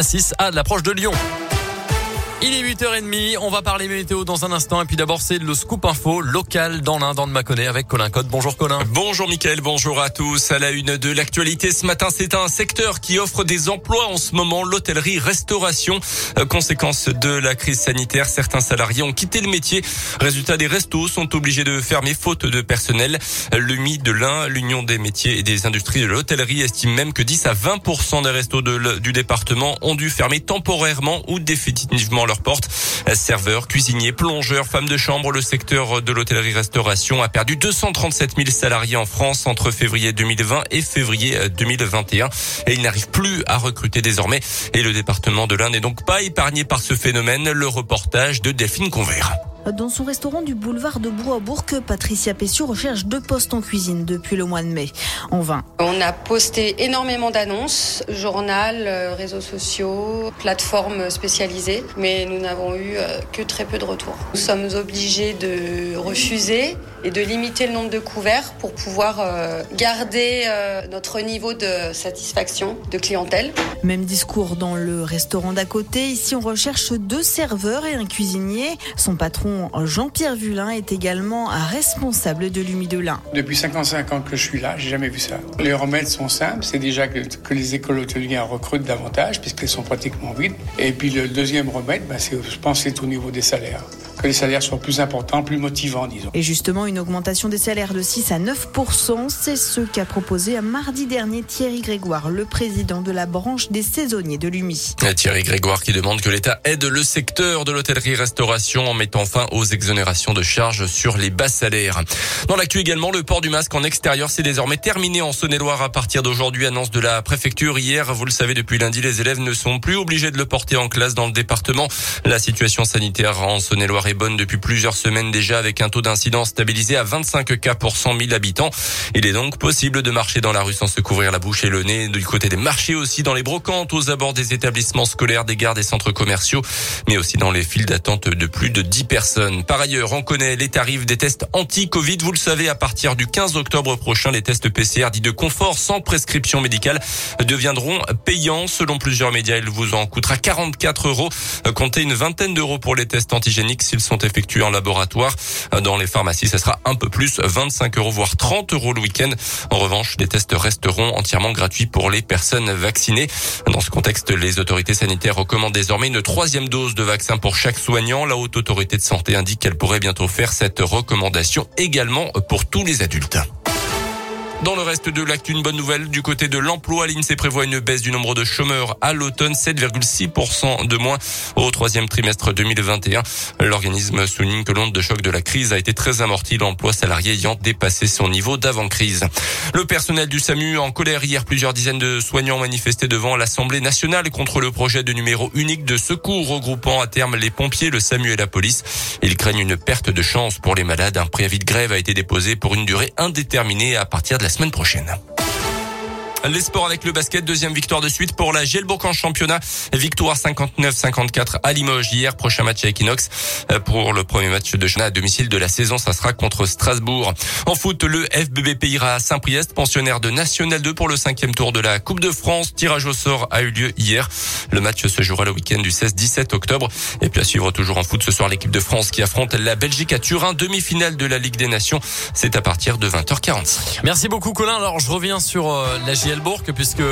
A6 à l'approche de Lyon. Il est 8h30, on va parler météo dans un instant et puis d'abord c'est le scoop info local dans l'Inde, dans Mâconnais avec Colin Code. Bonjour Colin. Bonjour Mickaël, bonjour à tous. À la une de l'actualité ce matin, c'est un secteur qui offre des emplois en ce moment, l'hôtellerie-restauration. Euh, conséquence de la crise sanitaire, certains salariés ont quitté le métier. Résultat, des restos sont obligés de fermer faute de personnel. Le MI de l'Ain, l'Union des métiers et des industries de l'hôtellerie estime même que 10 à 20% des restos du département ont dû fermer temporairement ou définitivement Serveurs, cuisiniers, plongeurs, femmes de chambre, le secteur de l'hôtellerie-restauration a perdu 237 000 salariés en France entre février 2020 et février 2021 et il n'arrive plus à recruter désormais. Et le département de l'Ain n'est donc pas épargné par ce phénomène. Le reportage de Delphine Convert. Dans son restaurant du boulevard de Bois-Bourg, Patricia Pessiou recherche deux postes en cuisine depuis le mois de mai. En vain. On a posté énormément d'annonces, journal, euh, réseaux sociaux, plateformes spécialisées, mais nous n'avons eu euh, que très peu de retours. Nous sommes obligés de refuser et de limiter le nombre de couverts pour pouvoir euh, garder notre niveau de satisfaction de clientèle. Même discours dans le restaurant d'à côté. Ici, on recherche deux serveurs et un cuisinier. Son patron, Jean-Pierre Vulin, est également responsable de l'Umi de l'Ain. Depuis 55 ans que je suis là, j'ai jamais vu ça. Les remèdes sont simples. C'est déjà que, que, les écoles hôtelières recrutent davantage puisqu'elles sont pratiquement vides. Et puis le deuxième remède, bah, je pense, c'est au niveau des salaires que les salaires soient plus importants, plus motivants, disons. Et justement, une augmentation des salaires de 6 à 9% c'est ce qu'a proposé un mardi dernier Thierry Grégoire, le président de la branche des saisonniers de l'UMI. Thierry Grégoire qui demande que l'État aide le secteur de l'hôtellerie-restauration en mettant fin aux exonérations de charges sur les bas salaires. Dans l'actu également, le port du masque en extérieur, c'est désormais terminé en Saône-et-Loire à partir d'aujourd'hui, annonce de la préfecture. Hier, vous le savez, depuis lundi, les élèves ne sont plus obligés de le porter en classe dans le département. La situation sanitaire en Saône-et-Loire bonne depuis plusieurs semaines déjà avec un taux d'incidence stabilisé à 25 cas pour 100 000 habitants. Il est donc possible de marcher dans la rue sans se couvrir la bouche et le nez. Du côté des marchés aussi, dans les brocantes, aux abords des établissements scolaires, des gares, des centres commerciaux, mais aussi dans les files d'attente de plus de 10 personnes. Par ailleurs, on connaît les tarifs des tests anti-Covid. Vous le savez, à partir du 15 octobre prochain, les tests PCR dits de confort sans prescription médicale deviendront payants. Selon plusieurs médias, il vous en coûtera 44 euros. Comptez une vingtaine d'euros pour les tests antigéniques sont effectués en laboratoire. Dans les pharmacies, ça sera un peu plus, 25 euros voire 30 euros le week-end. En revanche, les tests resteront entièrement gratuits pour les personnes vaccinées. Dans ce contexte, les autorités sanitaires recommandent désormais une troisième dose de vaccin pour chaque soignant. La haute autorité de santé indique qu'elle pourrait bientôt faire cette recommandation également pour tous les adultes. Dans le reste de l'actu, une bonne nouvelle du côté de l'emploi. L'INSEE prévoit une baisse du nombre de chômeurs à l'automne, 7,6% de moins au troisième trimestre 2021. L'organisme souligne que l'onde de choc de la crise a été très amortie, l'emploi salarié ayant dépassé son niveau d'avant-crise. Le personnel du SAMU en colère hier, plusieurs dizaines de soignants manifestaient devant l'Assemblée nationale contre le projet de numéro unique de secours regroupant à terme les pompiers, le SAMU et la police. Ils craignent une perte de chance pour les malades. Un préavis de grève a été déposé pour une durée indéterminée à partir de la semaine prochaine. Les sports avec le basket, deuxième victoire de suite pour la Gelbourg en championnat. Victoire 59-54 à Limoges hier. Prochain match à Equinox pour le premier match de championnat à domicile de la saison. Ça sera contre Strasbourg. En foot, le FBB ira à Saint-Priest, pensionnaire de National 2 pour le cinquième tour de la Coupe de France. Tirage au sort a eu lieu hier. Le match se jouera le week-end du 16-17 octobre. Et puis à suivre toujours en foot ce soir l'équipe de France qui affronte la Belgique à Turin. Demi-finale de la Ligue des Nations. C'est à partir de 20h45. Merci beaucoup Colin. Alors je reviens sur la Gielbourg puisque